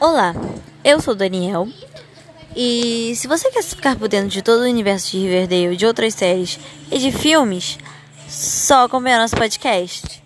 Olá, eu sou o Daniel. E se você quer ficar por dentro de todo o universo de Riverdale, de outras séries e de filmes, só acompanhar nosso podcast.